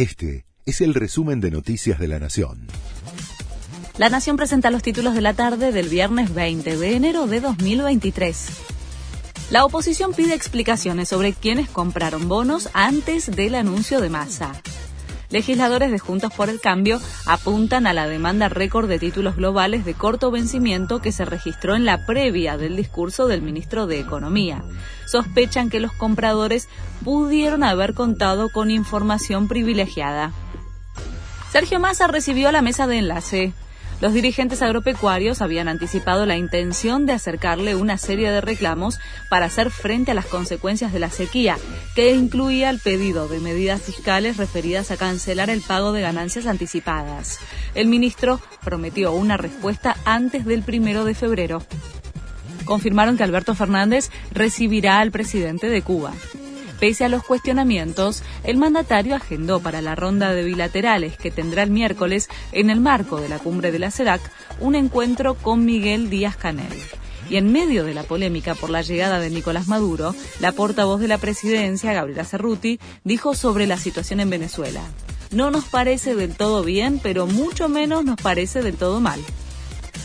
Este es el resumen de Noticias de la Nación. La Nación presenta los títulos de la tarde del viernes 20 de enero de 2023. La oposición pide explicaciones sobre quiénes compraron bonos antes del anuncio de masa legisladores de Juntos por el Cambio apuntan a la demanda récord de títulos globales de corto vencimiento que se registró en la previa del discurso del ministro de Economía. Sospechan que los compradores pudieron haber contado con información privilegiada. Sergio Massa recibió la mesa de enlace. Los dirigentes agropecuarios habían anticipado la intención de acercarle una serie de reclamos para hacer frente a las consecuencias de la sequía, que incluía el pedido de medidas fiscales referidas a cancelar el pago de ganancias anticipadas. El ministro prometió una respuesta antes del primero de febrero. Confirmaron que Alberto Fernández recibirá al presidente de Cuba. Pese a los cuestionamientos, el mandatario agendó para la ronda de bilaterales que tendrá el miércoles en el marco de la cumbre de la CELAC un encuentro con Miguel Díaz Canel. Y en medio de la polémica por la llegada de Nicolás Maduro, la portavoz de la presidencia, Gabriela Cerruti, dijo sobre la situación en Venezuela. No nos parece del todo bien, pero mucho menos nos parece del todo mal.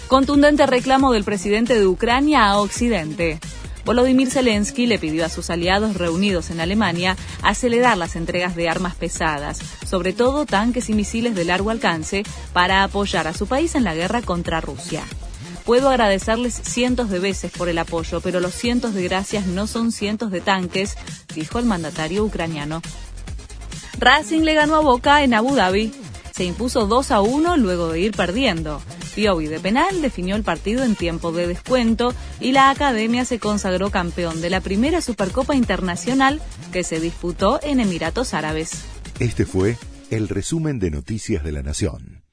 Contundente reclamo del presidente de Ucrania a Occidente. Volodymyr Zelensky le pidió a sus aliados reunidos en Alemania acelerar las entregas de armas pesadas, sobre todo tanques y misiles de largo alcance, para apoyar a su país en la guerra contra Rusia. Puedo agradecerles cientos de veces por el apoyo, pero los cientos de gracias no son cientos de tanques, dijo el mandatario ucraniano. Racing le ganó a Boca en Abu Dhabi. Se impuso 2 a 1 luego de ir perdiendo. Piovi de penal definió el partido en tiempo de descuento y la academia se consagró campeón de la primera Supercopa Internacional que se disputó en Emiratos Árabes. Este fue el resumen de Noticias de la Nación.